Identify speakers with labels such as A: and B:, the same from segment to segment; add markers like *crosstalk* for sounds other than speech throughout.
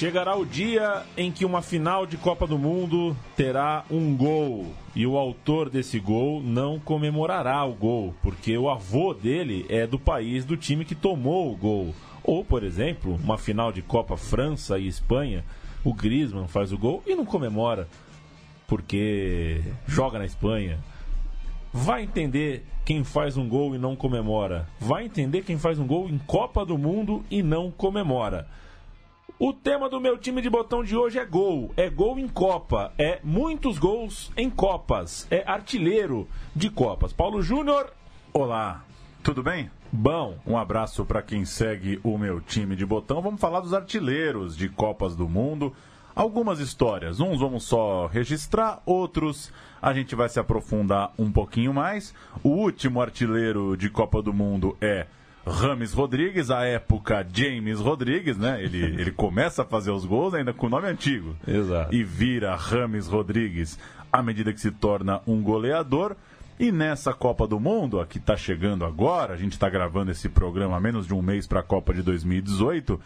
A: Chegará o dia em que uma final de Copa do Mundo terá um gol. E o autor desse gol não comemorará o gol, porque o avô dele é do país do time que tomou o gol. Ou, por exemplo, uma final de Copa França e Espanha, o Griezmann faz o gol e não comemora, porque joga na Espanha. Vai entender quem faz um gol e não comemora. Vai entender quem faz um gol em Copa do Mundo e não comemora. O tema do meu time de botão de hoje é gol. É gol em Copa. É muitos gols em Copas. É artilheiro de Copas. Paulo Júnior.
B: Olá, tudo bem?
A: Bom.
B: Um abraço para quem segue o meu time de botão. Vamos falar dos artilheiros de Copas do Mundo. Algumas histórias. Uns vamos só registrar, outros a gente vai se aprofundar um pouquinho mais. O último artilheiro de Copa do Mundo é Rames Rodrigues, a época James Rodrigues, né? Ele, *laughs* ele começa a fazer os gols ainda com o nome antigo.
A: Exato.
B: E vira Rames Rodrigues à medida que se torna um goleador. E nessa Copa do Mundo, a que está chegando agora, a gente está gravando esse programa há menos de um mês para a Copa de 2018,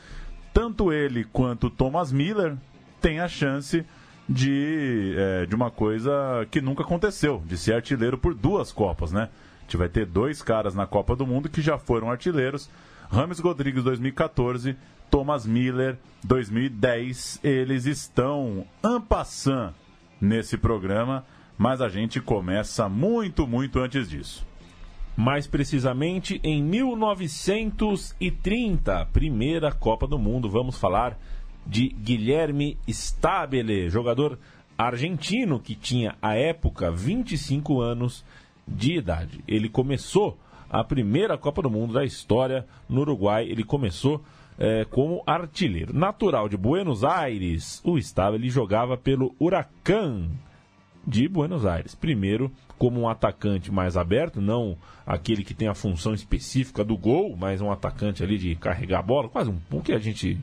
B: tanto ele quanto Thomas Miller têm a chance de, é, de uma coisa que nunca aconteceu, de ser artilheiro por duas Copas, né? A gente vai ter dois caras na Copa do Mundo que já foram artilheiros. Rames Rodrigues 2014, Thomas Miller 2010. Eles estão ampassant nesse programa, mas a gente começa muito, muito antes disso.
A: Mais precisamente em 1930, primeira Copa do Mundo. Vamos falar de Guilherme Stabile, jogador argentino que tinha à época 25 anos de idade. Ele começou a primeira Copa do Mundo da história no Uruguai. Ele começou é, como artilheiro. Natural de Buenos Aires, o estava ele jogava pelo Huracan de Buenos Aires. Primeiro, como um atacante mais aberto, não aquele que tem a função específica do gol, mas um atacante ali de carregar a bola, quase um o que a gente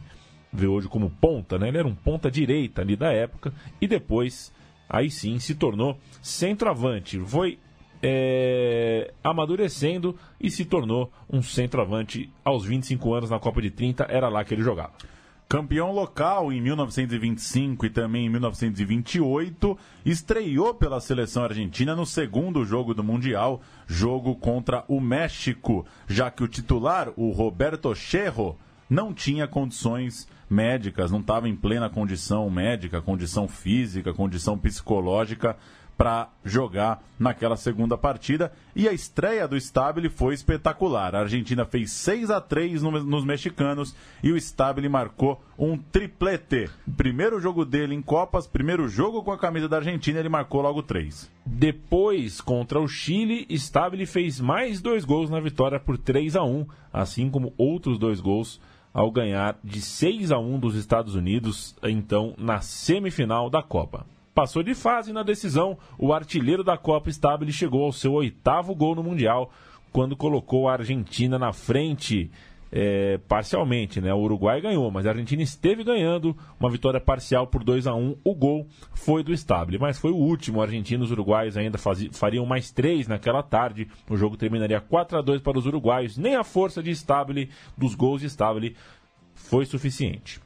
A: vê hoje como ponta, né? Ele era um ponta direita ali da época e depois aí sim se tornou centroavante. Foi é, amadurecendo e se tornou um centroavante aos 25 anos na Copa de 30, era lá que ele jogava.
B: Campeão local em 1925 e também em 1928, estreou pela seleção argentina no segundo jogo do Mundial, jogo contra o México, já que o titular, o Roberto Cherro, não tinha condições médicas, não estava em plena condição médica, condição física, condição psicológica para jogar naquela segunda partida. E a estreia do Stabile foi espetacular. A Argentina fez 6 a 3 no, nos mexicanos e o Stabile marcou um triplete. Primeiro jogo dele em Copas, primeiro jogo com a camisa da Argentina, ele marcou logo três.
A: Depois, contra o Chile, Stabile fez mais dois gols na vitória por 3 a 1 assim como outros dois gols ao ganhar de 6 a 1 dos Estados Unidos, então na semifinal da Copa. Passou de fase na decisão, o artilheiro da Copa Stabile chegou ao seu oitavo gol no Mundial, quando colocou a Argentina na frente é, parcialmente, né? O Uruguai ganhou, mas a Argentina esteve ganhando, uma vitória parcial por 2 a 1 O gol foi do Stabile, mas foi o último. Argentinos e uruguaios ainda fariam mais três naquela tarde. O jogo terminaria 4 a 2 para os uruguaios. Nem a força de Stabile, dos gols de Stabile, foi suficiente.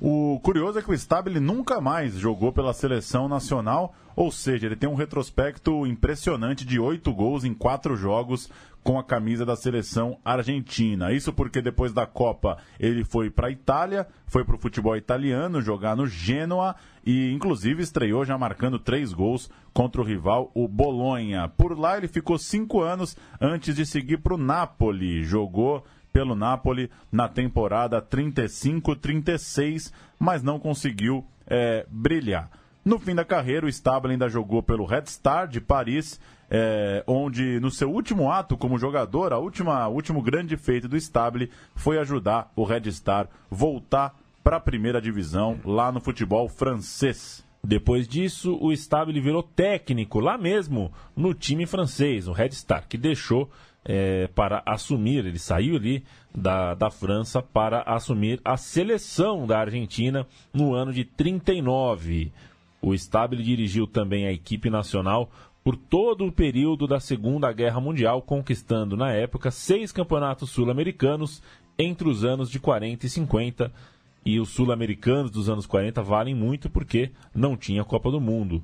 B: O curioso é que o Stabile nunca mais jogou pela seleção nacional, ou seja, ele tem um retrospecto impressionante de oito gols em quatro jogos com a camisa da seleção argentina. Isso porque depois da Copa ele foi para a Itália, foi para o futebol italiano jogar no Genoa e inclusive estreou já marcando três gols contra o rival, o Bolonha. Por lá ele ficou cinco anos antes de seguir para o Napoli. Jogou pelo Napoli na temporada 35-36, mas não conseguiu é, brilhar. No fim da carreira, o Stable ainda jogou pelo Red Star de Paris, é, onde no seu último ato como jogador, a última último grande feito do Stable foi ajudar o Red Star voltar para a primeira divisão lá no futebol francês.
A: Depois disso, o Stabile virou técnico lá mesmo no time francês, o Red Star, que deixou é, para assumir, ele saiu ali da, da França para assumir a seleção da Argentina no ano de 39. O Stabile dirigiu também a equipe nacional por todo o período da Segunda Guerra Mundial, conquistando na época seis campeonatos sul-americanos entre os anos de 40 e 50. E os sul-americanos dos anos 40 valem muito porque não tinha Copa do Mundo.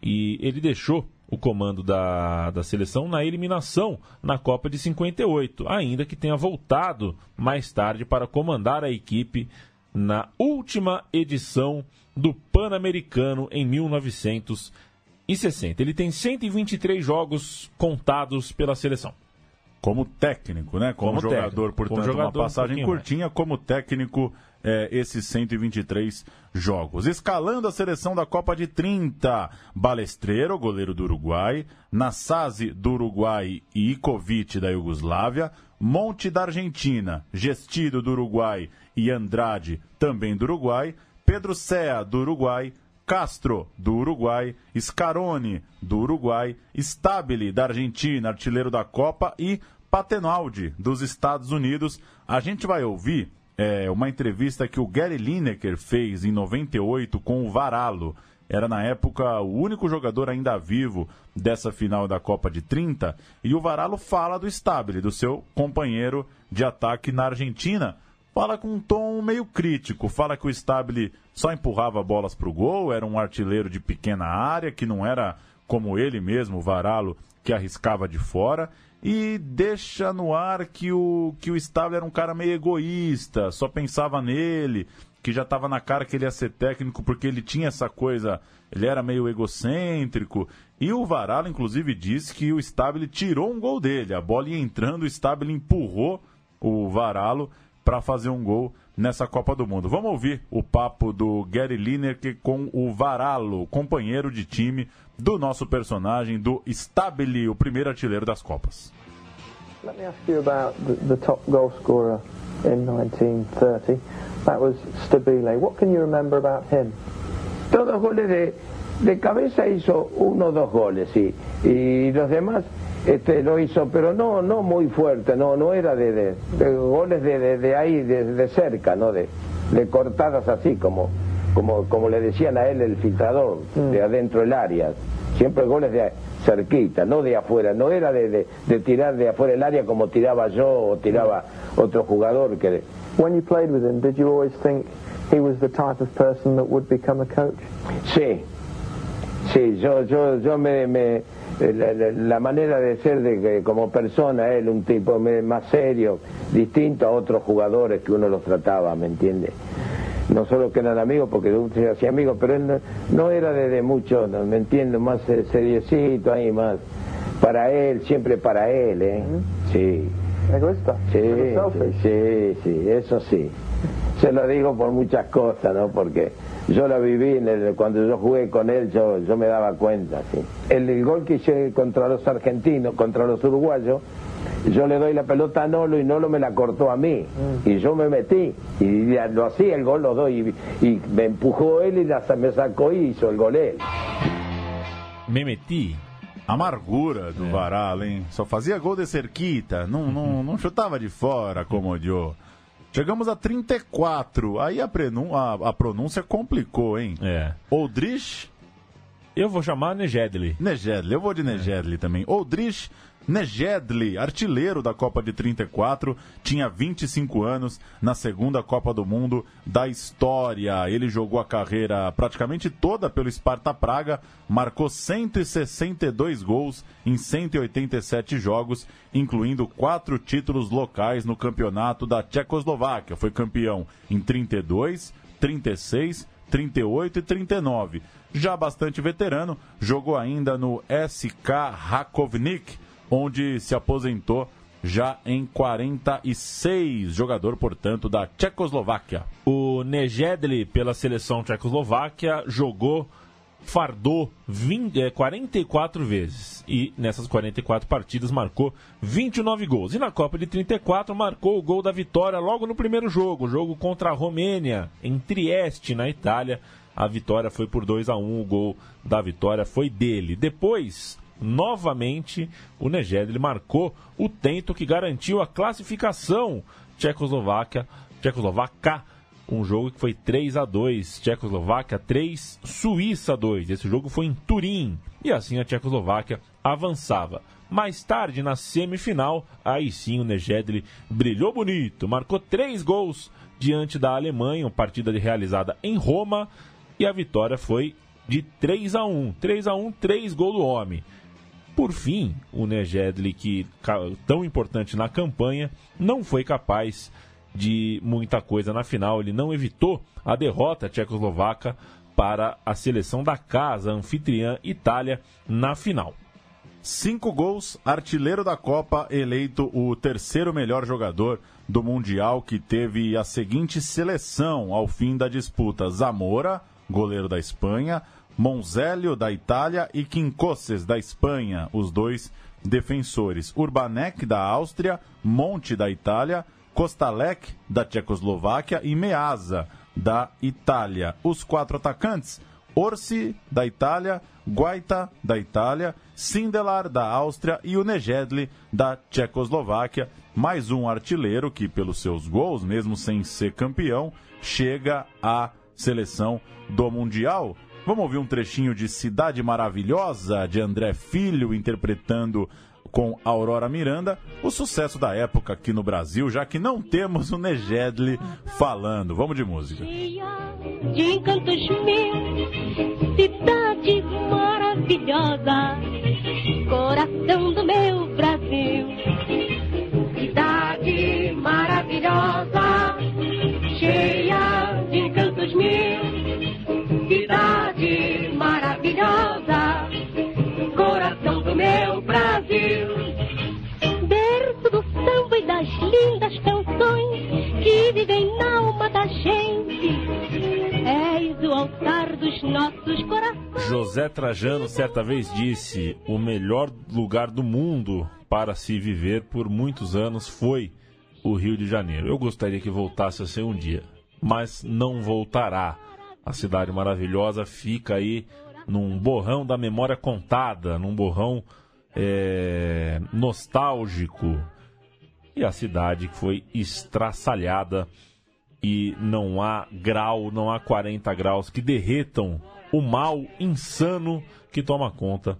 A: E ele deixou o comando da, da seleção na eliminação na Copa de 58, ainda que tenha voltado mais tarde para comandar a equipe na última edição do Pan-Americano em 1960. Ele tem 123 jogos contados pela seleção.
B: Como técnico, né? Como, como jogador, técnico. portanto, como jogador, uma passagem um curtinha, mais. como técnico é, esses 123 jogos. Escalando a seleção da Copa de 30, Balestreiro, goleiro do Uruguai, Nassasi do Uruguai e Ikovic da Iugoslávia, Monte da Argentina, Gestido do Uruguai e Andrade, também do Uruguai, Pedro Sea do Uruguai, Castro, do Uruguai, Scaroni, do Uruguai, Stabile, da Argentina, artilheiro da Copa, e Patenaldi, dos Estados Unidos. A gente vai ouvir é, uma entrevista que o Gary Lineker fez em 98 com o Varalo. Era na época o único jogador ainda vivo dessa final da Copa de 30. E o Varalo fala do Stabile, do seu companheiro de ataque na Argentina. Fala com um tom meio crítico. Fala que o Stabile só empurrava bolas para o gol, era um artilheiro de pequena área, que não era como ele mesmo, o Varalo, que arriscava de fora e deixa no ar que o, que o Stabile era um cara meio egoísta, só pensava nele, que já estava na cara que ele ia ser técnico porque ele tinha essa coisa, ele era meio egocêntrico. E o Varala, inclusive, disse que o Stabile tirou um gol dele. A bola ia entrando, o Stabile empurrou o Varalo para fazer um gol nessa Copa do Mundo. Vamos ouvir o papo do Gary Lineker com o Varalo, companheiro de time do nosso personagem, do Stabile, o primeiro artilheiro das Copas.
C: Let me ask you about the, the top goal scorer in 1930. That was Stabile. What can you remember about him?
D: Todos goles de, de cabeza hizo uno o dos goles, sí. Y los demás este, lo hizo, pero no no muy fuerte, no no era de, de, de goles de, de, ahí, de, cerca, no de, de cortadas así como como, como le decían a él el filtrador, mm. de adentro del área. Siempre goles de cerquita, no de afuera. No era de, de, tirar de afuera el área como tiraba yo o tiraba otro jugador. que
C: When you played with him, did you always think he was the type of person that would become a coach?
D: Sí, sí, yo, yo, yo me, me la, manera de ser de que como persona él un tipo más serio, distinto a otros jugadores que uno los trataba, ¿me entiende? no solo que eran amigos, porque se hacía amigos, pero él no, era de, mucho, me entiendo, más seriecito ahí, más para él, siempre para él, ¿eh? Sí.
C: ¿Egoísta?
D: Sí, sí, sí, eso sí. Se lo digo por muchas cosas, ¿no? Porque yo lo viví, en cuando yo jugué con él, yo, yo me daba cuenta, sí. El, el gol que hice contra los argentinos, contra los uruguayos, yo le doy la pelota a Nolo y Nolo me la cortó a mí. Mm. Y yo me metí. Y lo hacía el gol, los doy. Y, me empujó él y la, me sacó y hizo el gol él.
A: Me meti.
B: Amargura do é. Varal, hein? Só fazia gol de cerquita, não, não, não chutava de fora como o Joe. Chegamos a 34. Aí a, prenun a, a pronúncia complicou, hein?
A: É.
B: Oldrich.
A: Eu vou chamar Nejedli.
B: Nejedli, eu vou de Nejedli é. também. Oldrich Nejedli, artilheiro da Copa de 34, tinha 25 anos na segunda Copa do Mundo da história. Ele jogou a carreira praticamente toda pelo Sparta Praga, marcou 162 gols em 187 jogos, incluindo quatro títulos locais no campeonato da Tchecoslováquia. Foi campeão em 32, 36, 38 e 39. Já bastante veterano, jogou ainda no SK Rakovnik onde se aposentou já em 46, jogador, portanto, da Tchecoslováquia.
A: O Nejedli, pela seleção tchecoslováquia, jogou, fardou 20, é, 44 vezes. E nessas 44 partidas marcou 29 gols. E na Copa de 34 marcou o gol da vitória logo no primeiro jogo, jogo contra a Romênia, em Trieste, na Itália A vitória foi por 2 a 1 o gol da vitória foi dele. Depois, novamente, o Neged marcou o tento que garantiu a classificação Tchecoslováquia, Tchecoslovaca, um jogo que foi 3 a 2 Tchecoslováquia 3, Suíça 2. Esse jogo foi em Turim e assim a Tchecoslováquia avançava. Mais tarde, na semifinal, aí sim o Nejedli brilhou bonito, marcou três gols diante da Alemanha, uma partida realizada em Roma, e a vitória foi de 3 a 1 3 a 1 3 gols do homem. Por fim, o Nejedli, que tão importante na campanha, não foi capaz de muita coisa na final. Ele não evitou a derrota tchecoslovaca para a seleção da casa anfitriã Itália na final.
B: Cinco gols, artilheiro da Copa, eleito o terceiro melhor jogador do Mundial, que teve a seguinte seleção ao fim da disputa: Zamora, goleiro da Espanha, Monzélio, da Itália, e Quincoses, da Espanha, os dois defensores. Urbanek, da Áustria, Monte, da Itália, Kostalek, da Tchecoslováquia, e Meazza, da Itália. Os quatro atacantes: Orsi, da Itália, Guaita, da Itália, Sindelar, da Áustria e o da Tchecoslováquia. Mais um artilheiro que, pelos seus gols, mesmo sem ser campeão, chega à seleção do Mundial. Vamos ouvir um trechinho de Cidade Maravilhosa, de André Filho, interpretando com Aurora Miranda, o sucesso da época aqui no Brasil, já que não temos o Nejedli falando. Vamos de música.
E: De encantos mil, cidade maravilhosa, coração do meu Brasil. Cidade maravilhosa, meu Brasil. Berço do samba e das lindas canções que vivem na alma da gente. És o altar dos nossos corações.
A: José Trajano certa vez disse: o melhor lugar do mundo para se viver por muitos anos foi o Rio de Janeiro. Eu gostaria que voltasse a ser um dia, mas não voltará. A cidade maravilhosa fica aí num borrão da memória contada, num borrão é, nostálgico. E a cidade foi estraçalhada e não há grau, não há 40 graus que derretam o mal insano que toma conta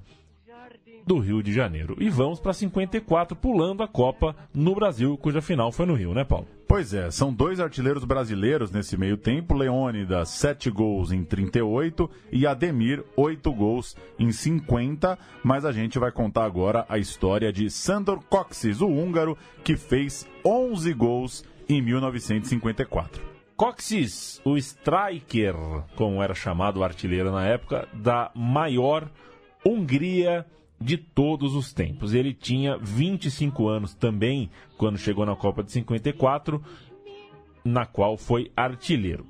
A: do Rio de Janeiro. E vamos para 54, pulando a Copa no Brasil, cuja final foi no Rio, né, Paulo?
B: Pois é, são dois artilheiros brasileiros nesse meio tempo. Leônidas, 7 gols em 38 e Ademir, 8 gols em 50. Mas a gente vai contar agora a história de Sandor Coxis, o húngaro, que fez 11 gols em 1954.
A: Coxis, o striker, como era chamado o artilheiro na época, da maior Hungria de todos os tempos. Ele tinha 25 anos também quando chegou na Copa de 54, na qual foi artilheiro.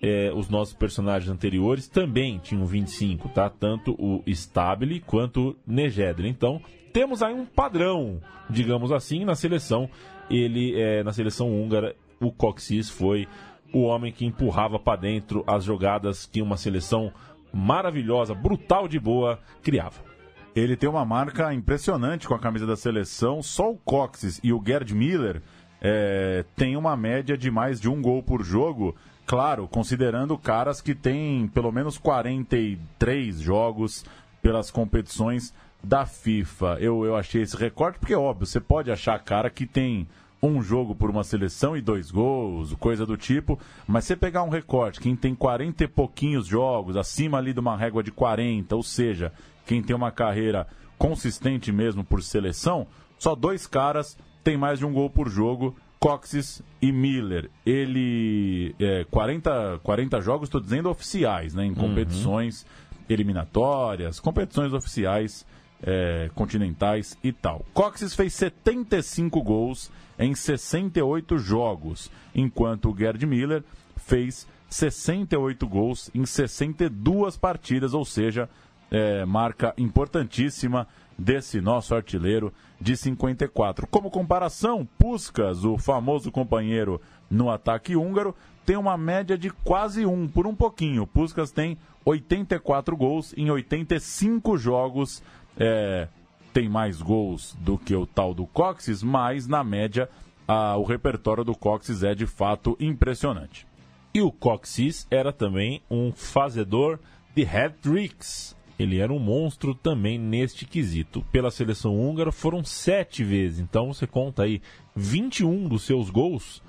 A: É, os nossos personagens anteriores também tinham 25, tá? Tanto o Stabile quanto o Nejedre. Então, temos aí um padrão, digamos assim, na seleção. Ele, é, na seleção húngara, o Coxis foi o homem que empurrava para dentro as jogadas que uma seleção maravilhosa, brutal de boa, criava.
B: Ele tem uma marca impressionante com a camisa da seleção. Só o Coxes e o Gerd Miller é, têm uma média de mais de um gol por jogo. Claro, considerando caras que têm pelo menos 43 jogos pelas competições da FIFA. Eu, eu achei esse recorde porque, óbvio, você pode achar cara que tem um jogo por uma seleção e dois gols, coisa do tipo, mas você pegar um recorte, quem tem 40 e pouquinhos jogos, acima ali de uma régua de 40, ou seja, quem tem uma carreira consistente mesmo por seleção, só dois caras têm mais de um gol por jogo, Coxes e Miller. Ele, é, 40, 40 jogos, estou dizendo oficiais, né, em uhum. competições uhum. eliminatórias, competições oficiais é, continentais e tal. Coxes fez 75 gols em 68 jogos, enquanto o Gerd Miller fez 68 gols em 62 partidas, ou seja, é, marca importantíssima desse nosso artilheiro de 54. Como comparação, Puskas, o famoso companheiro no ataque húngaro, tem uma média de quase um, por um pouquinho. Puskas tem 84 gols em 85 jogos. É, tem mais gols do que o tal do Coxes, mas na média a, o repertório do Coxes é de fato impressionante.
A: E o Coxes era também um fazedor de hat-tricks. Ele era um monstro também neste quesito. Pela seleção húngara foram sete vezes. Então você conta aí, 21 dos seus gols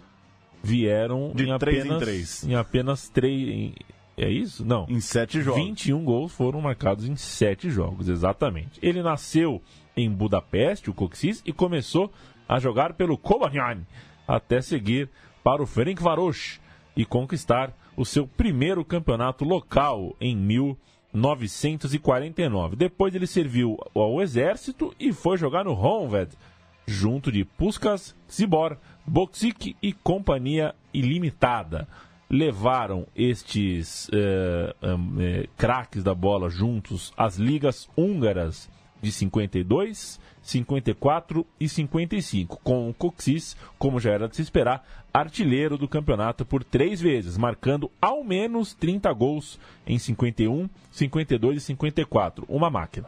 A: vieram
B: De
A: em
B: três em
A: apenas,
B: três.
A: em apenas três. É isso? Não.
B: Em sete jogos.
A: 21 gols foram marcados em 7 jogos, exatamente. Ele nasceu em Budapeste, o Coxis, e começou a jogar pelo Kobanian, até seguir para o Ferencváros e conquistar o seu primeiro campeonato local em 1949. Depois ele serviu ao exército e foi jogar no Honved, junto de Puskas, Zibor, Boksik e Companhia Ilimitada. Levaram estes am, eh, craques da bola juntos às ligas húngaras de 52, 54 e 55, com o Coxis, como já era de se esperar, artilheiro do campeonato por três vezes, marcando ao menos 30 gols em 51, 52 e 54. Uma máquina.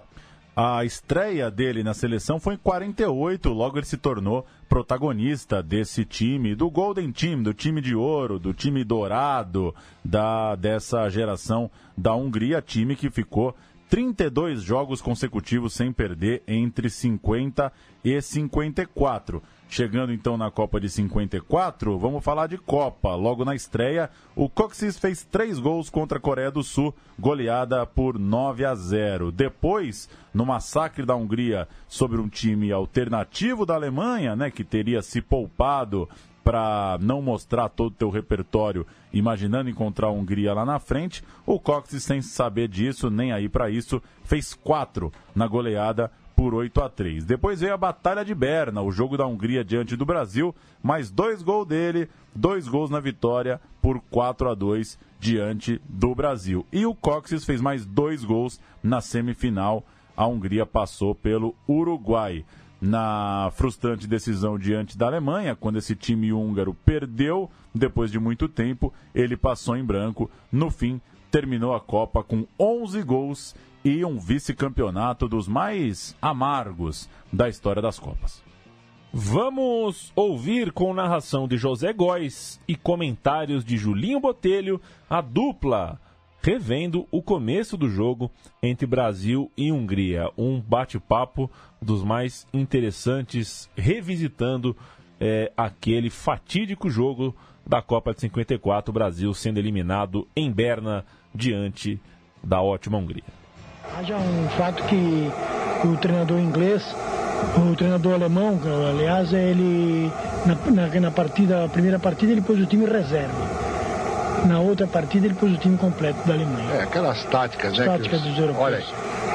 B: A estreia dele na seleção foi em 48, logo ele se tornou protagonista desse time, do Golden Team, do time de ouro, do time dourado da dessa geração da Hungria, time que ficou 32 jogos consecutivos sem perder entre 50 e 54. Chegando então na Copa de 54, vamos falar de Copa. Logo na estreia, o Coxis fez três gols contra a Coreia do Sul, goleada por 9 a 0. Depois, no massacre da Hungria sobre um time alternativo da Alemanha, né, que teria se poupado para não mostrar todo o teu repertório, imaginando encontrar a Hungria lá na frente, o Coxis, sem saber disso, nem aí para isso, fez quatro na goleada por 8 a 3. Depois veio a Batalha de Berna, o jogo da Hungria diante do Brasil, mais dois gols dele, dois gols na vitória por 4 a 2 diante do Brasil. E o Coxis fez mais dois gols na semifinal. A Hungria passou pelo Uruguai. Na frustrante decisão diante da Alemanha, quando esse time húngaro perdeu, depois de muito tempo, ele passou em branco. No fim, terminou a Copa com 11 gols e um vice-campeonato dos mais amargos da história das Copas.
A: Vamos ouvir com narração de José Góes e comentários de Julinho Botelho a dupla revendo o começo do jogo entre Brasil e Hungria. Um bate-papo dos mais interessantes, revisitando eh, aquele fatídico jogo da Copa de 54, o Brasil sendo eliminado em Berna diante da ótima Hungria.
F: Haja um fato que o treinador inglês, o treinador alemão, aliás, ele na, na, na partida, a primeira partida ele pôs o time reserva. Na outra partida ele pôs o time completo da Alemanha.
G: É, aquelas táticas, né?
F: Táticas
G: os-
F: dos europeus.
G: Olha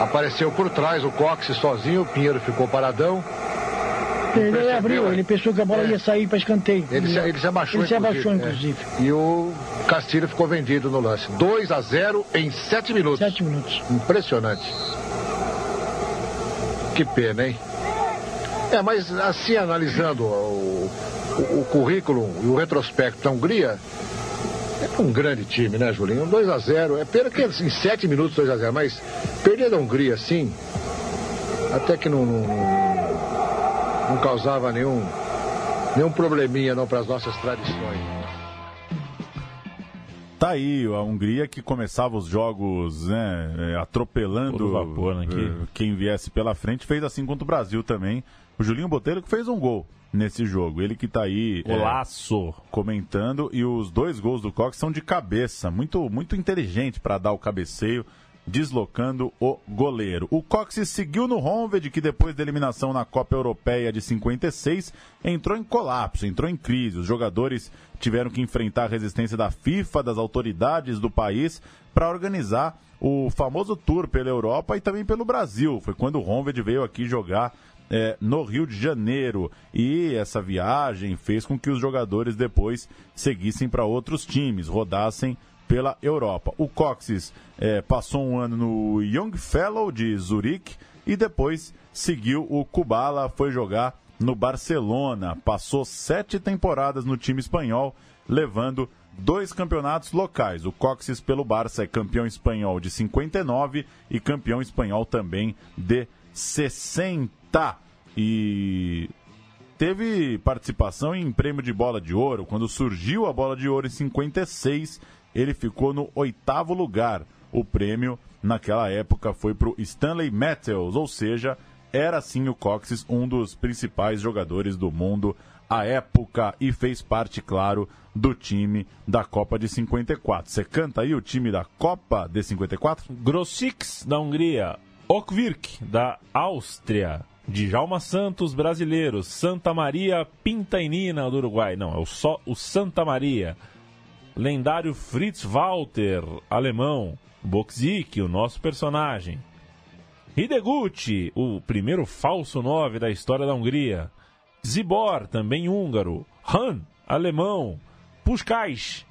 G: apareceu por trás o Cox sozinho, o Pinheiro ficou paradão.
F: Ele
G: percebeu,
F: abriu,
G: é?
F: ele pensou que a bola
G: É.
F: ia sair para escanteio.
G: Ele se, ele se abaixou,
F: Ele se abaixou,
G: inclusive.
F: inclusive.
G: é. E o Castilho ficou vendido no lance. 2 a 0 em 7 minutos.
F: Sete minutos.
G: Impressionante. Que pena, hein? É, mas assim, analisando o, o- o currículo e o retrospecto da Hungria, é um grande time, né, Julinho? Um 2 a 0 É pena que em 7 minutos 2 a 0 mas perder da Hungria assim, até que não, não, não causava nenhum, nenhum probleminha não para as nossas tradições.
B: Tá aí a Hungria que começava os jogos né, é, atropelando
A: vapor, né, que-
B: eh, quem viesse pela frente, fez assim contra o Brasil também. O Julinho Botelho que fez um gol nesse jogo. Ele que tá aí é,
A: Golaço!
B: comentando e os dois gols do Cox são de cabeça, muito muito inteligente para dar o cabeceio, deslocando o goleiro. O Cox seguiu no Honved, que depois da eliminação na Copa Europeia de 56 entrou em colapso, entrou em crise. Os jogadores tiveram que enfrentar a resistência da FIFA, das autoridades do país para organizar o famoso tour pela Europa e também pelo Brasil. Foi quando o Honved veio aqui jogar é, no Rio de Janeiro. E essa viagem fez com que os jogadores depois seguissem para outros times, rodassem pela Europa. O Coxes é, passou um ano no Young Fellow de Zurique e depois seguiu o Kubala, foi jogar no Barcelona. Passou sete temporadas no time espanhol, levando dois campeonatos locais. O Coxes pelo Barça é campeão espanhol de 59 e campeão espanhol também de 60. E teve participação em prêmio de bola de ouro. Quando surgiu a bola de ouro em 56, ele ficou no oitavo lugar. O prêmio, naquela época, foi para o Stanley Matthews, ou seja, era sim o Coxes um dos principais jogadores do mundo à época e fez parte, claro, do time da Copa de 54. Você canta aí o time da Copa de 54?
A: Grossix, da Hungria. Okvirk, da Áustria. Djalma Santos, brasileiro. Santa Maria Pintainina, do Uruguai. Não, é o só o Santa Maria. Lendário Fritz Walter, alemão. Boxic, o nosso personagem. Hideguchi, o primeiro falso 9 da história da Hungria. Zibor, também húngaro. Han, alemão. Puskás,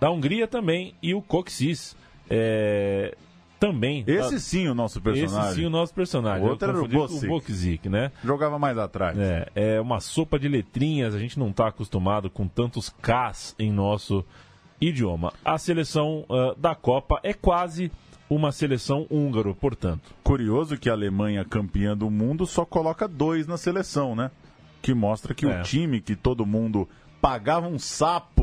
A: da Hungria também. E o Coxis, é, também.
B: Esse sim o nosso personagem.
A: Esse sim o nosso personagem.
B: O outro era o.
A: Boxic, né?
B: Jogava mais atrás.
A: É, é uma sopa de letrinhas, a gente não está acostumado com tantos Ks em nosso idioma. A seleção ah, da Copa é quase uma seleção húngaro, portanto.
B: Curioso que a Alemanha, campeã do mundo, só coloca dois na seleção, né? Que mostra que
A: É.
B: o time que todo mundo pagava um sapo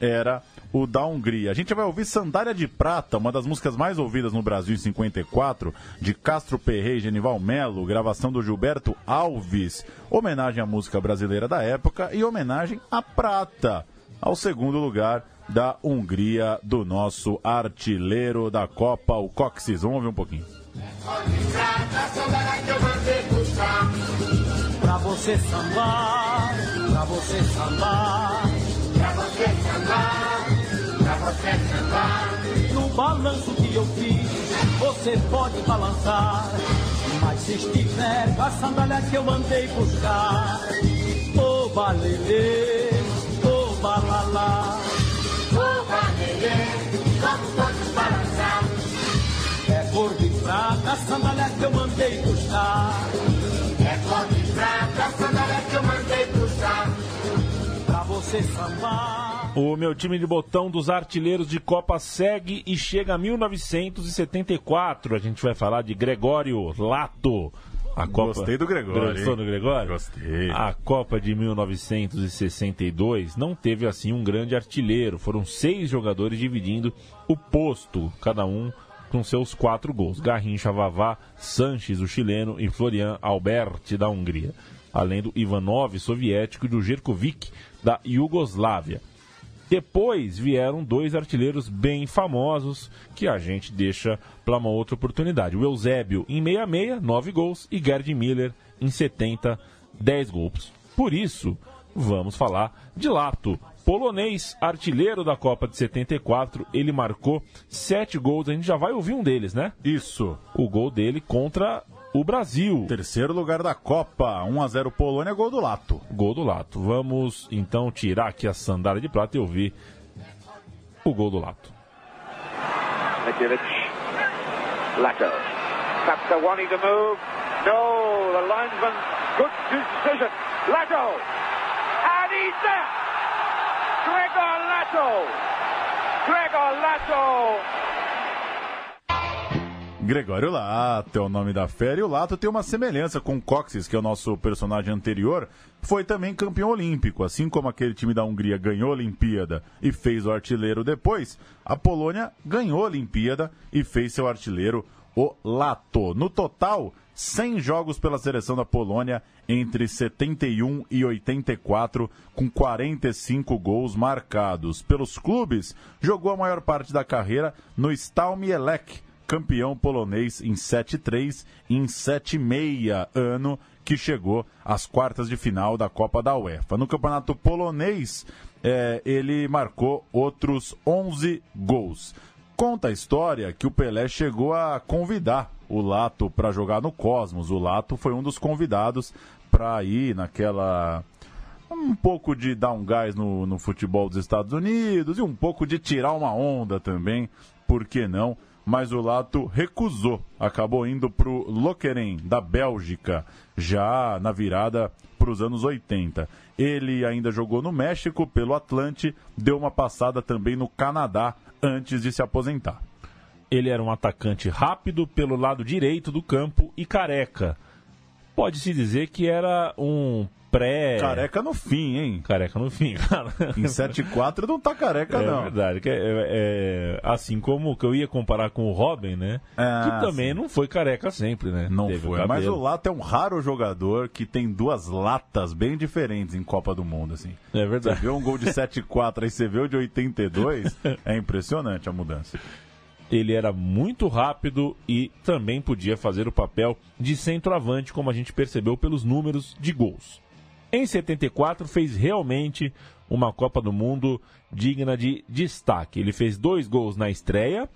B: era o da Hungria. A gente vai ouvir Sandália de Prata, uma das músicas mais ouvidas no Brasil em 54, de Castro Perret e Genival Melo, gravação do Gilberto Alves. Homenagem à música brasileira da época e homenagem à Prata, ao segundo lugar da Hungria, do nosso artilheiro da Copa, o Coxis. Vamos ouvir um pouquinho.
H: Pra você sambar, pra você sambar, você sambar, pra você sambar. No balanço que eu fiz, você pode balançar. Mas se estiver com a sandália que eu mandei buscar, ô balelê, ô balalá, ô balelê, vamos todos balançar. É cor de prata, a sandália que eu mandei buscar. É cor de prata, a sandália que eu mandei buscar. Você sambar.
A: O meu time de botão dos artilheiros de Copa segue e chega a 1974. A gente vai falar de Gregório Lato. A Copa...
B: Gostei do Gregório,
A: Gostou do Gregório?
B: Gostei.
A: A Copa de 1962 não teve assim um grande artilheiro. Foram seis jogadores dividindo o posto, cada um com seus quatro gols. Garrincha, Vavá, Sanches, o chileno, e Florian Alberti, da Hungria. Além do Ivanov, soviético, e do Jerkovic, da Iugoslávia. Depois vieram dois artilheiros bem famosos que a gente deixa para uma outra oportunidade. O Eusébio em 66, 9 gols, e Gerd Miller em 70, 10 gols. Por isso, vamos falar de Lato. Polonês, artilheiro da Copa de 74, ele marcou 7 gols. A gente já vai ouvir um deles, né?
B: Isso.
A: O gol dele contra o Brasil.
B: Terceiro lugar da Copa, 1 a 0 Polônia, gol do Lato.
A: Gol do Lato. Vamos então tirar aqui a sandália de prata e ouvir o gol do Lato.
I: Mitrovic. Lato. Wanting to move. No, the linesman. Good decision. Lato. And he's there. Gregor Lato. Gregor Lato.
B: Gregório Lato é o nome da fera. E o Lato tem uma semelhança com o Coxis, que é o nosso personagem anterior. Foi também campeão olímpico. Assim como aquele time da Hungria ganhou a Olimpíada e fez o artilheiro depois, a Polônia ganhou a Olimpíada e fez seu artilheiro, o Lato. No total, 100 jogos pela seleção da Polônia entre 71 e 84, com 45 gols marcados. Pelos clubes, jogou a maior parte da carreira no Stal Mielec, campeão polonês em 7-3 e em 7-6 ano que chegou às quartas de final da Copa da UEFA. No campeonato polonês, eh, ele marcou outros 11 gols. Conta a história que o Pelé chegou a convidar o Lato para jogar no Cosmos. O Lato foi um dos convidados para ir naquela um pouco de dar um gás no, no futebol dos Estados Unidos e um pouco de tirar uma onda também, por que não? Mas o Lato recusou, acabou indo para o Lokeren, da Bélgica, já na virada para os anos 80. Ele ainda jogou no México pelo Atlante, deu uma passada também no Canadá antes de se aposentar.
A: Ele era um atacante rápido pelo lado direito do campo e careca. Pode-se dizer que era um pré.
B: Careca no fim, hein?
A: Careca no fim, *laughs* cara.
B: Em 7-4 não tá careca,
A: É
B: não.
A: verdade. que é- é- assim como que eu ia comparar com o Robin, né?
B: Ah,
A: que também não foi careca sempre, né?
B: Não
A: Teve
B: foi.
A: o
B: Mas o. Lato é um raro jogador que tem duas latas bem diferentes em Copa do Mundo, assim.
A: É
B: Você
A: verdade.
B: vê um gol de 7-4 aí você vê o de 82, *laughs* é impressionante a mudança.
A: Ele era muito rápido e também podia fazer o papel de centroavante, como a gente percebeu pelos números de gols. Em 74 fez realmente uma Copa do Mundo digna de destaque. Ele fez dois gols na estreia,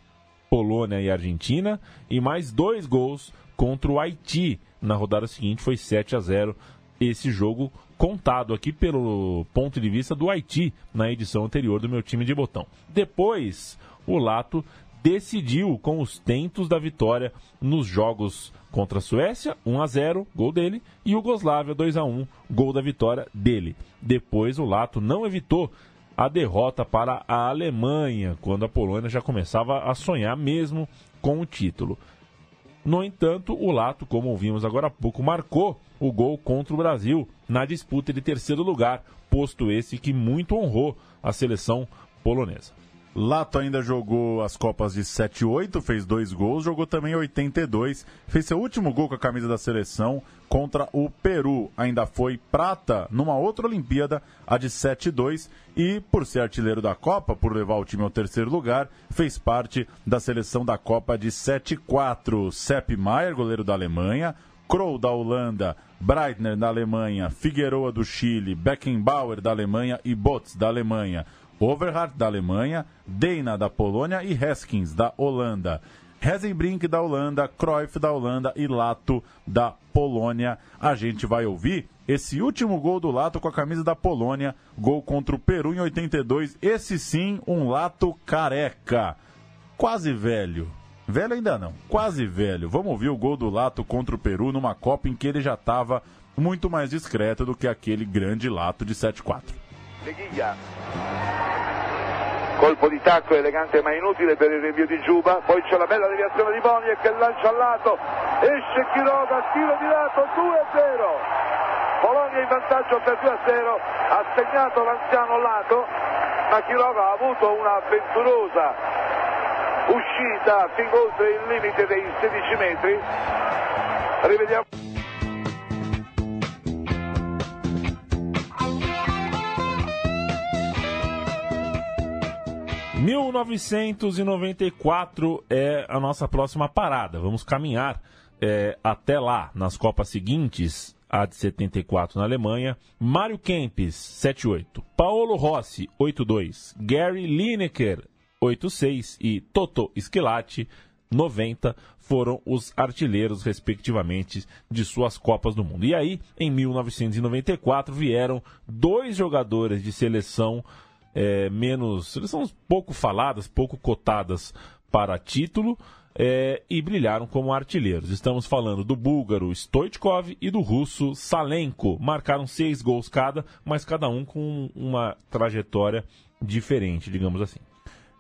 A: Polônia e Argentina, e mais dois gols contra o Haiti. Na rodada seguinte foi 7 a 0 esse jogo contado aqui pelo ponto de vista do Haiti na edição anterior do meu time de botão. Depois, o Lato decidiu com os tentos da vitória nos jogos contra a Suécia, 1 a 0, gol dele, e Yugoslávia 2 a 1, gol da vitória dele. Depois o Lato não evitou a derrota para a Alemanha, quando a Polônia já começava a sonhar mesmo com o título. No entanto, o Lato, como ouvimos agora há pouco, marcou o gol contra o Brasil na disputa de terceiro lugar, posto esse que muito honrou a seleção polonesa.
B: Lato ainda jogou as Copas de 7 e 8, fez dois gols, jogou também 82, fez seu último gol com a camisa da seleção contra o Peru. Ainda foi prata numa outra Olimpíada, a de 7 e 2, e por ser artilheiro da Copa, por levar o time ao terceiro lugar, fez parte da seleção da Copa de 7 e 4. Sepp Maier, goleiro da Alemanha, Kroll da Holanda, Breitner da Alemanha, Figueroa do Chile, Beckenbauer da Alemanha e Botz da Alemanha. Overhart da Alemanha, Deina da Polônia e Heskins da Holanda. Hezenbrink da Holanda, Cruyff da Holanda e Lato da Polônia. A gente vai ouvir esse último gol do Lato com a camisa da Polônia, gol contra o Peru em 82. Esse sim, um Lato careca. Quase velho. Velho ainda não, quase velho. Vamos ouvir o gol do Lato contra o Peru numa Copa em que ele já estava muito mais discreto do que aquele grande Lato de 7-4.
I: Leghiglia. Colpo di tacco elegante ma inutile per il rinvio di Giuba, poi c'è la bella deviazione di Boni che lancia al lato, esce Chiroga, tiro di lato 2-0. Polonia in vantaggio per 2-0, ha segnato l'anziano Lato, ma Chiroga ha avuto un'avventurosa uscita fin oltre il limite dei 16 metri. Rivediamo.
A: 1994 é a nossa próxima parada. Vamos caminhar é, até lá, nas Copas seguintes, a de 74 na Alemanha. Mário Kempis, 78. Paolo Rossi, 82. Gary Lineker, 86. E Toto Schilati, 90 foram os artilheiros, respectivamente, de suas Copas do Mundo. E aí, em 1994, vieram dois jogadores de seleção é, menos. seleções pouco faladas, pouco cotadas para título. é, e brilharam como artilheiros. Estamos falando do búlgaro Stoichkov e do russo Salenko. Marcaram seis gols cada, mas cada um com uma trajetória diferente, digamos assim.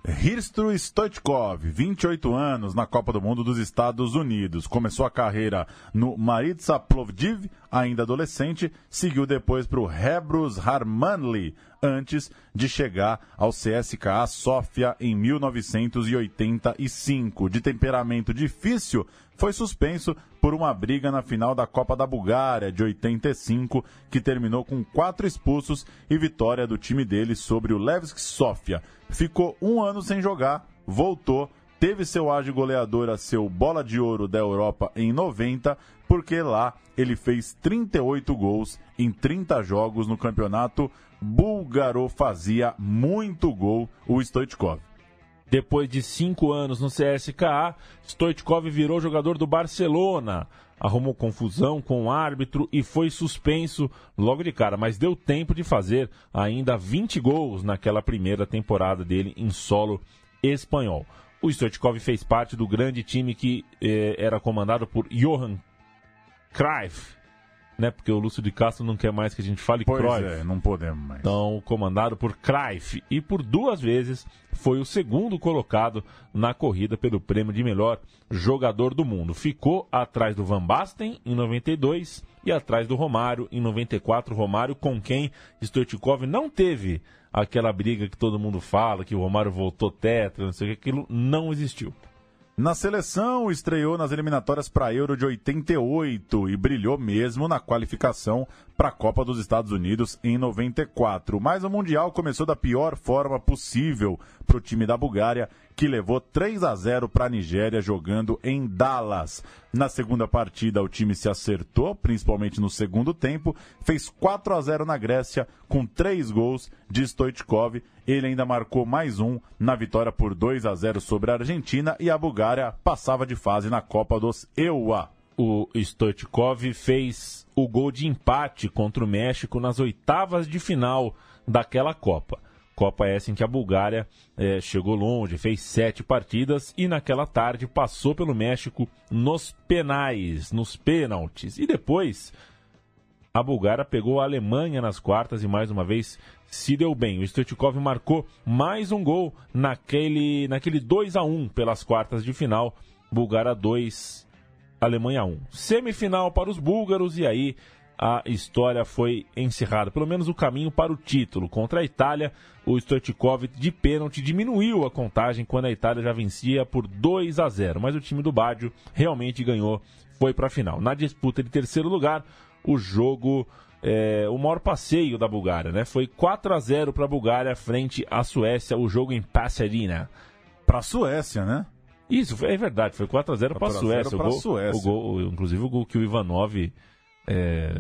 B: Hirstru Stoichkov, 28 anos, na Copa do Mundo dos Estados Unidos. Começou a carreira no Maritsa Plovdiv, ainda adolescente, seguiu depois para o Hebrus Harmanli, antes de chegar ao CSKA Sofia em 1985. De temperamento difícil, foi suspenso por uma briga na final da Copa da Bulgária de 85, que terminou com quatro expulsos e vitória do time dele sobre o Levski Sofia. Ficou um ano sem jogar, voltou, teve seu ágio goleador a seu bola de ouro da Europa em 90, porque lá ele fez 38 gols em 30 jogos no campeonato búlgaro. Fazia muito gol o Stoichkov.
A: Depois de cinco anos no CSKA, Stoichkov virou jogador do Barcelona. Arrumou confusão com o árbitro e foi suspenso logo de cara, mas deu tempo de fazer ainda 20 gols naquela primeira temporada dele em solo espanhol. O Stoichkov fez parte do grande time que eh, era comandado por Johan Cruyff. né? Porque o Lúcio de Castro não quer mais que a gente fale
B: Pois
A: Cruyff.
B: é, não podemos mais.
A: Então, comandado por Cruyff e por duas vezes foi o segundo colocado na corrida pelo prêmio de melhor jogador do mundo. Ficou atrás do Van Basten em 92 e atrás do Romário em 94. Romário com quem Stoichkov não teve aquela briga que todo mundo fala, que o Romário voltou tetra, não sei o que, aquilo não existiu.
B: Na seleção, estreou nas eliminatórias para Euro de 88 e brilhou mesmo na qualificação para a Copa dos Estados Unidos em 94. Mas o Mundial começou da pior forma possível para o time da Bulgária, que levou 3 a 0 para a Nigéria jogando em Dallas. Na segunda partida, o time se acertou, principalmente no segundo tempo, fez 4 a 0 na Grécia com três gols de Stoichkov. Ele ainda marcou mais um na vitória por 2 a 0 sobre a Argentina e a Bulgária passava de fase na Copa dos EUA.
A: O Stoichkov fez o gol de empate contra o México nas oitavas de final daquela Copa. Copa essa em que a Bulgária eh, chegou longe, fez sete partidas e naquela tarde passou pelo México nos penais, nos pênaltis. E depois a Bulgária pegou a Alemanha nas quartas e mais uma vez se deu bem. O Stoichkov marcou mais um gol naquele, naquele 2 a 1 pelas quartas de final. Bulgária 2, Alemanha 1. Semifinal para os búlgaros e aí a história foi encerrada. Pelo menos o caminho para o título. Contra a Itália, o Stoichkov de pênalti diminuiu a contagem quando a Itália já vencia por 2 a 0. Mas o time do Baggio realmente ganhou, foi para a final. Na disputa de terceiro lugar, o jogo, é, o maior passeio da Bulgária, né? Foi 4 a 0 para a Bulgária frente à Suécia, o jogo em Pasadena.
B: Para a Suécia, né?
A: Isso, é verdade, foi 4 a 0 para a
B: 4 a 0
A: Suécia. O
B: pra
A: gol,
B: Suécia.
A: o gol- inclusive o gol que o Ivanov é,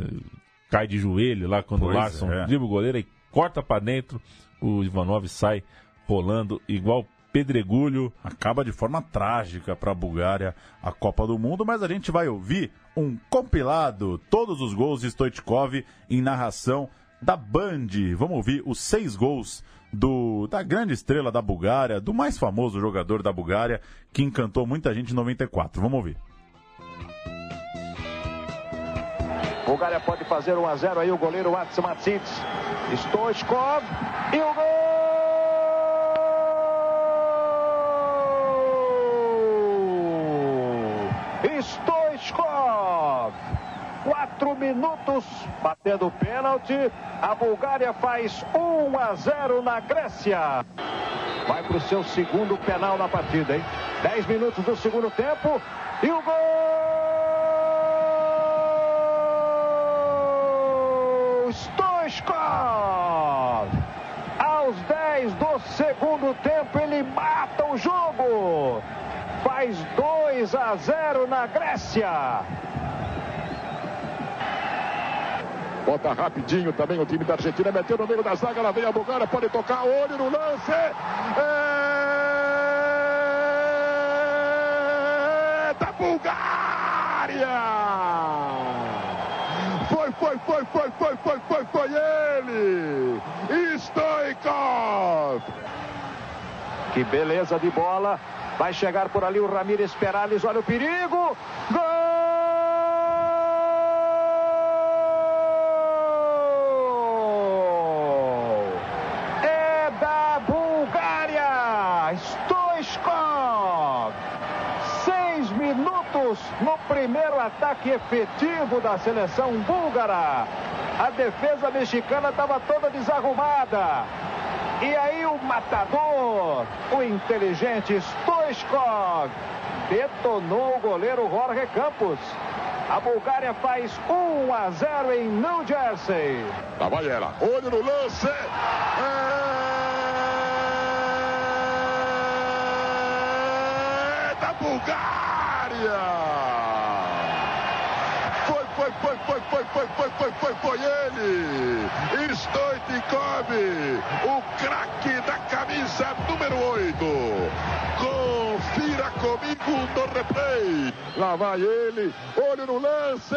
A: cai de joelho lá quando
B: Pois
A: o Larson
B: é.
A: dribla o goleiro e corta para dentro, o Ivanov sai rolando igual pedregulho.
B: Acaba de forma trágica para a Bulgária a Copa do Mundo, mas a gente vai ouvir um compilado, todos os gols de Stoichkov em narração da Band. Vamos ouvir os seis gols do, da grande estrela da Bulgária, do mais famoso jogador da Bulgária, que encantou muita gente em 94. Vamos ouvir.
J: Bulgária pode fazer 1 a 0 aí o goleiro Atsmatsic. Stoichkov e o gol! Stoichkov! Quatro minutos batendo o pênalti. A Bulgária faz 1 a 0 na Grécia. Vai para o seu segundo penal na partida, hein? 10 minutos do segundo tempo e o gol! Stoichkov! Aos 10 do segundo tempo, ele mata o jogo! Faz 2 a 0 na Grécia!
G: Bota rapidinho também o time da Argentina, meteu no meio da zaga, lá vem a Bulgária, pode tocar, olho no lance. É da Bulgária! Foi, foi, foi, foi, foi, foi, foi, ele! Stoikov!
J: Que beleza de bola. Vai chegar por ali o Ramírez Perales. Olha o perigo. Gol! É da Bulgária. Stoichkov. Seis minutos no primeiro ataque efetivo da seleção búlgara. A defesa mexicana estava toda desarrumada. E aí o matador, o inteligente Stoichkov, detonou o goleiro Jorge Campos. A Bulgária faz 1 a 0 em New Jersey.
G: Lá vai ela, olho no lance. É da Bulgária! Foi, foi, foi, foi, foi, foi, foi, foi, foi, foi ele! Stoichkov, o craque da camisa número 8. Confira comigo no replay. Lá vai ele, olho no lance.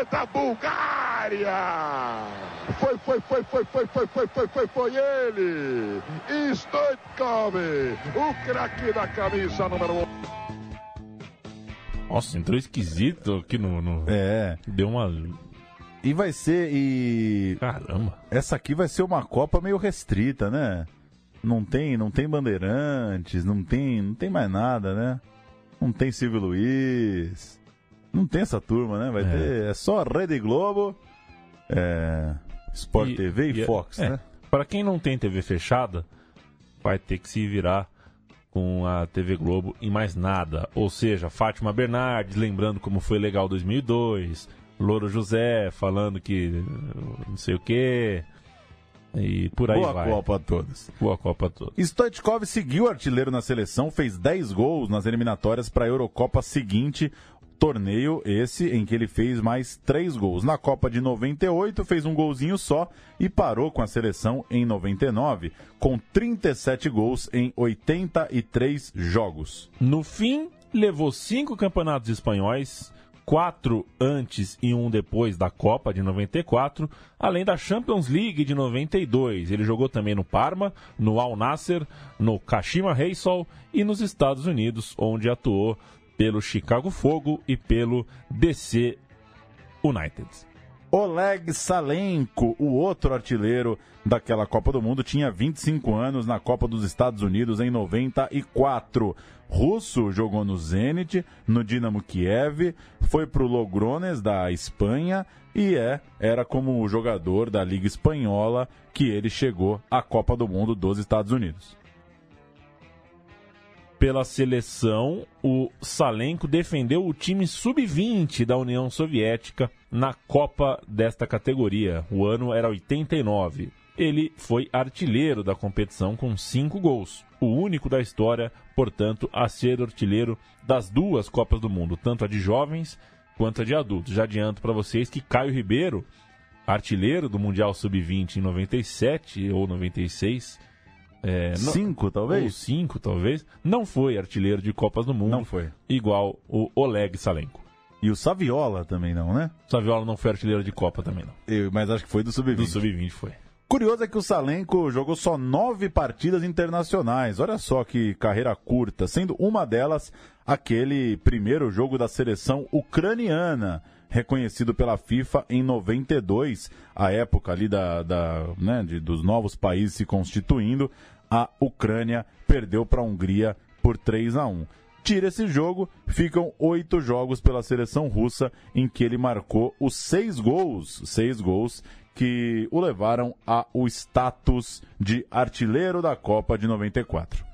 G: É da Bulgária! Foi, foi, foi, foi, foi, foi, foi, foi, foi, foi ele! Stoichkov, o craque da camisa número 1.
A: Nossa, entrou esquisito aqui no. no-
B: É.
A: Deu uma.
B: E vai ser. E.
A: Caramba.
B: Essa aqui vai ser uma Copa meio restrita, né? Não tem, não tem bandeirantes, não tem, não tem mais nada, né? Não tem Silvio Luiz. Não tem essa turma, né? Vai
A: É.
B: ter. É só Rede Globo, é, Sport TV e,
A: e-
B: Fox,
A: é,
B: né?
A: Pra quem não tem TV fechada, vai ter que se virar com a TV Globo e mais nada. Ou seja, Fátima Bernardes lembrando como foi legal 2002, Louro José falando que eh, não sei o quê. E por aí
B: Boa
A: vai.
B: Copa a todos.
A: Boa Copa a todos.
B: Stoichkov seguiu artilheiro na seleção, fez 10 gols nas eliminatórias para a Eurocopa seguinte, torneio esse em que ele fez mais 3 gols. Na Copa de 98 fez um golzinho só e parou com a seleção em 99, com 37 gols em 83 jogos.
A: No fim, levou cinco campeonatos espanhóis, quatro antes e um depois da Copa de 94, além da Champions League de 92. Ele jogou também no Parma, no Al Nasser, no Kashima Reysol e nos Estados Unidos, onde atuou pelo Chicago Fogo e pelo DC United.
B: Oleg Salenko, o outro artilheiro daquela Copa do Mundo, tinha 25 anos na Copa dos Estados Unidos em 94. Russo jogou no Zenit, no Dinamo Kiev, foi pro Logrones da Espanha e é era como jogador da Liga Espanhola que ele chegou à Copa do Mundo dos Estados Unidos.
A: Pela seleção, o Salenko defendeu o time sub-20 da União Soviética na Copa desta categoria. O ano era 89. Ele foi artilheiro da competição com cinco gols. O único da história, portanto, a ser artilheiro das duas Copas do Mundo, tanto a de jovens quanto a de adultos. Já adianto para vocês que Caio Ribeiro, artilheiro do Mundial Sub-20 em 97 ou 96, é, não-
B: Cinco, talvez?
A: ou cinco, talvez. Não foi artilheiro de Copas do Mundo.
B: Não foi.
A: Igual o Oleg Salenko.
B: E o Saviola também não, né?
A: Saviola não foi artilheiro de Copa também, não.
B: Eu- mas acho que foi do Sub-20.
A: Do Sub-20 foi.
B: Curioso é que o Salenko jogou só nove partidas internacionais. Olha só que carreira curta, sendo uma delas aquele primeiro jogo da seleção ucraniana, reconhecido pela FIFA em 92, a época ali da, da, né, de- dos novos países se constituindo. A Ucrânia perdeu para a Hungria por 3 a 1. Tira esse jogo, ficam oito jogos pela seleção russa em que ele marcou os seis gols, seis gols que o levaram ao status de artilheiro da Copa de 94.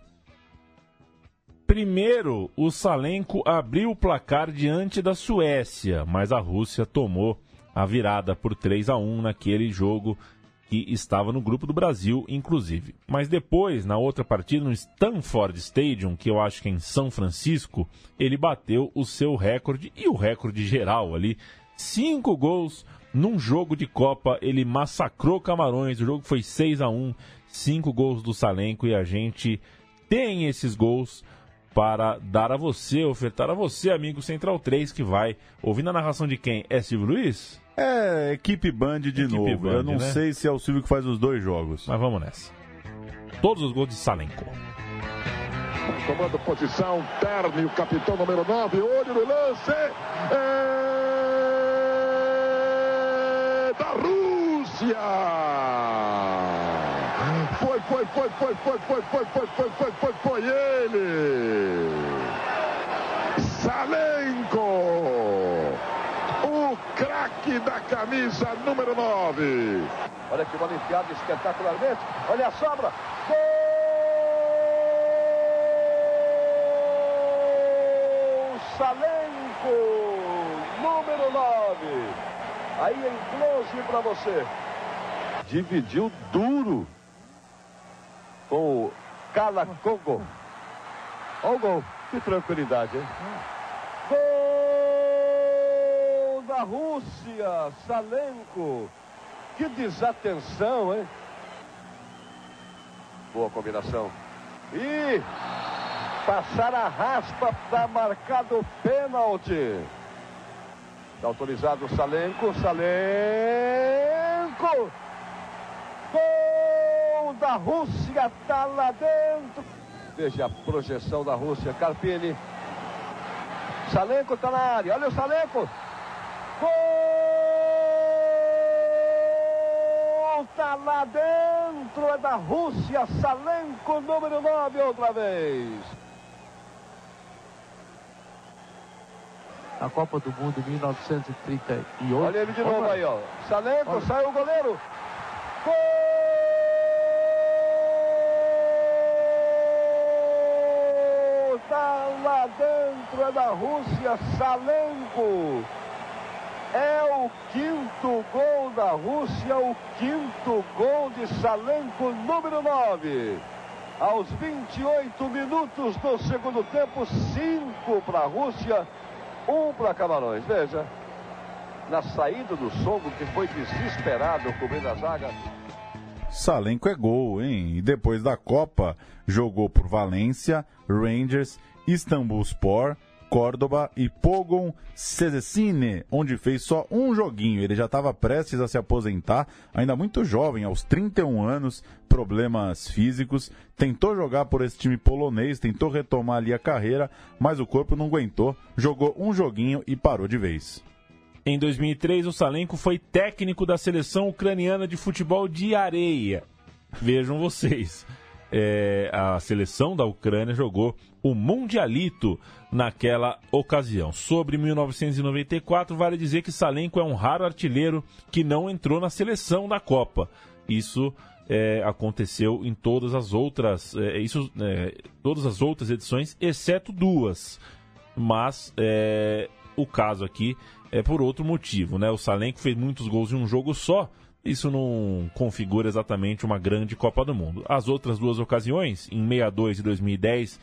A: Primeiro, o Salenko abriu o placar diante da Suécia, mas a Rússia tomou a virada por 3 a 1 naquele jogo que estava no grupo do Brasil, inclusive. Mas depois, na outra partida, no Stanford Stadium, que eu acho que é em São Francisco, ele bateu o seu recorde e o recorde geral ali. Cinco gols num jogo de Copa, ele massacrou Camarões. O jogo foi 6 a 1 cinco gols do Salenko e a gente tem esses gols para dar a você, ofertar a você, amigo Central 3, que vai ouvindo a narração de quem? É Silvio Luiz?
B: É, equipe Band de
A: Equipe
B: novo.
A: Band,
B: Eu não
A: né?
B: sei se é o Silvio que faz os dois jogos.
A: Mas vamos nessa. Todos os gols de Salenko.
G: Tomando posição, Terni, o capitão número 9, olho no lance. É da Rússia! Foi, foi, foi, foi, foi, foi, foi, foi, foi, foi, foi, foi ele! Craque da camisa número 9.
K: Olha que bola enfiada espetacularmente. Olha a sobra. Gol! Salenco, número 9. Aí em close para você. Dividiu duro com o Calacogo. Olha o gol. Que tranquilidade, hein? Gol da Rússia, Salenko. Que desatenção, hein? Boa combinação. E passar a raspa para marcar do pênalti. Está autorizado o Salenko. Salenko. Gol da Rússia, tá lá dentro. Veja a projeção da Rússia. Carpini. Salenco está na área, olha o Salenco. Gol! Tá lá dentro, é da Rússia, Salenco, número 9, outra vez.
L: A Copa do Mundo em 1938.
K: Olha ele de novo aí, ó. Salenco, saiu o goleiro. Gol! Tá lá dentro, é da Rússia, Salenco. É o quinto gol da Rússia, o quinto gol de Salenco, número 9. Aos 28 minutos do segundo tempo, 5 para a Rússia, 1 um para Camarões. Veja, na saída do Songo, que foi desesperado cobrindo a zaga.
B: Salenco é gol, hein? E depois da Copa, jogou por Valência, Rangers, Istambulspor, Córdoba e Pogon Cesecine, onde fez só um joguinho. Ele já estava prestes a se aposentar, ainda muito jovem, aos 31 anos, problemas físicos. Tentou jogar por esse time polonês, tentou retomar ali a carreira, mas o corpo não aguentou. Jogou um joguinho e parou de vez.
A: Em 2003, o Salenko foi técnico da seleção ucraniana de futebol de areia. Vejam vocês. É, a seleção da Ucrânia jogou o Mundialito naquela ocasião. Sobre 1994, vale dizer que Salenko é um raro artilheiro que não entrou na seleção da Copa. Isso é, aconteceu em todas as outras, é, isso, é, todas as outras edições, exceto duas. Mas é, o caso aqui é por outro motivo, né? O Salenko fez muitos gols em um jogo só. Isso não configura exatamente uma grande Copa do Mundo. As outras duas ocasiões, em 62 e 2010,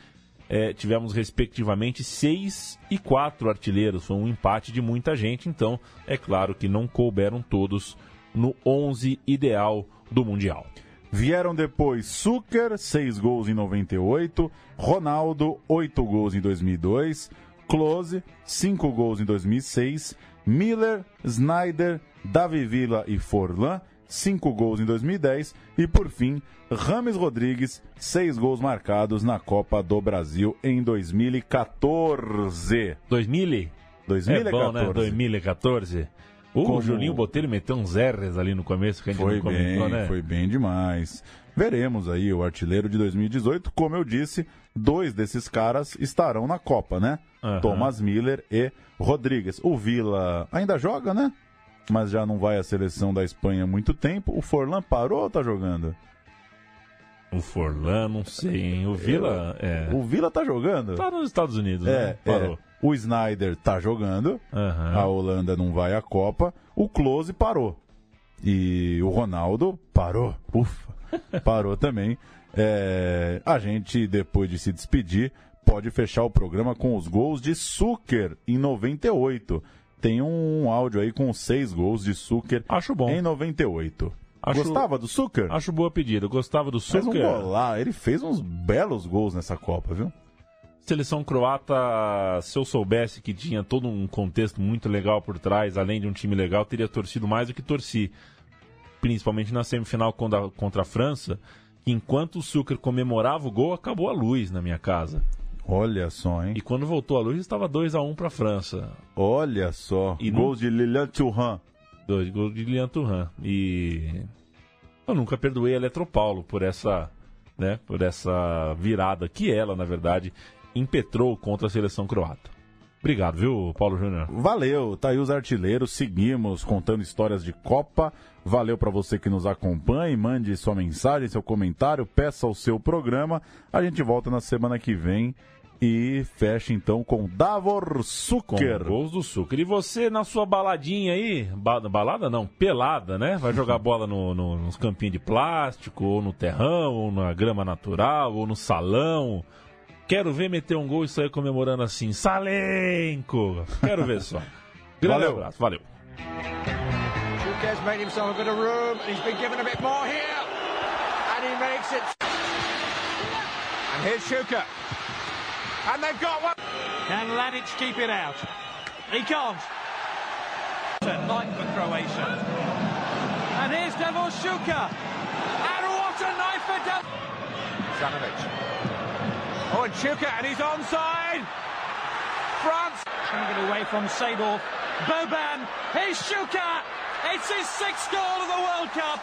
A: é, tivemos respectivamente seis e quatro artilheiros. Foi um empate de muita gente, então é claro que não couberam todos no 11 ideal do Mundial.
B: Vieram depois Zucker, 6 gols em 98, Ronaldo, 8 gols em 2002, Close, 5 gols em 2006, Miller, Snyder, Davi Villa e Forlan, 5 gols em 2010 e, por fim, Rames Rodrigues, 6 gols marcados na Copa do Brasil em 2014.
A: 2000?
B: 2014.
A: É bom, né? 2014. O
B: Como-
A: Julinho Botelho meteu uns R's ali no começo que a gente
B: Foi
A: não comentou,
B: bem,
A: né?
B: foi bem demais. Veremos aí o artilheiro de 2018. Como eu disse, dois desses caras estarão na Copa, né?
A: Aham.
B: Thomas Miller e Rodrigues. O Vila ainda joga, né? Mas já não vai à seleção da Espanha há muito tempo. O Forlan parou ou tá jogando?
A: O Forlan, não sei, hein? O Vila, é...
B: O Vila tá jogando?
A: Tá nos Estados Unidos,
B: É,
A: né? Parou.
B: é. O Snyder tá jogando.
A: Aham.
B: A Holanda não vai à Copa. O Close parou. E o Ronaldo parou. Ufa. *laughs* Parou também. É, a gente, depois de se despedir, pode fechar o programa com os gols de Zucker em 98. Tem um áudio aí com seis gols de Zucker
A: Acho bom.
B: em 98.
A: Acho-
B: Gostava do Zucker?
A: Acho boa pedida. Gostava do
B: Fez um
A: Suker.
B: gol lá. Ele fez uns belos gols nessa Copa, viu?
A: Seleção croata, se eu soubesse que tinha todo um contexto muito legal por trás, além de um time legal, teria torcido mais do que torci. Principalmente na semifinal contra, contra a França, que enquanto o Sucre comemorava o gol, acabou a luz na minha casa.
B: Olha só, hein?
A: E quando voltou a luz, estava 2 a 1 para a França.
B: Olha só.
A: E
B: gols de Lilian Thuram.
A: Dois gols de Lilian Thuram. E eu nunca perdoei a Eletropaulo por essa, né, por essa virada que ela, na verdade, impetrou contra a seleção croata. Obrigado, viu, Paulo Júnior?
B: Valeu, tá aí os artilheiros, seguimos contando histórias de Copa. Valeu pra você que nos acompanha, mande sua mensagem, seu comentário, peça o seu programa. A gente volta na semana que vem e fecha então com Davor
A: Com
B: Zucker.
A: gols do Sucre. E você na sua baladinha aí, ba- balada não, pelada, né? Vai jogar *laughs* bola no, no- nos campinhos de plástico, ou no terrão, ou na grama natural, ou no salão. Quero ver meter um gol e sair comemorando assim, Salenco! Quero ver só. *laughs* Grande
B: Valeu.
A: abraço, valeu.
M: Chuka's made himself a bit of room, and he's been given a bit more here. And he makes it. And here's Shuka. And they've got one.
H: Can Ladic keep it out? He can't. Night for Croatia. And here's Devil Shuka. And what a night for Devil.
M: Zanovic. Oh, and Chuka, and he's onside.
N: France. Trying to get away from Seydorf. Boban. Here's Shuka. It's his sixth goal of the World Cup.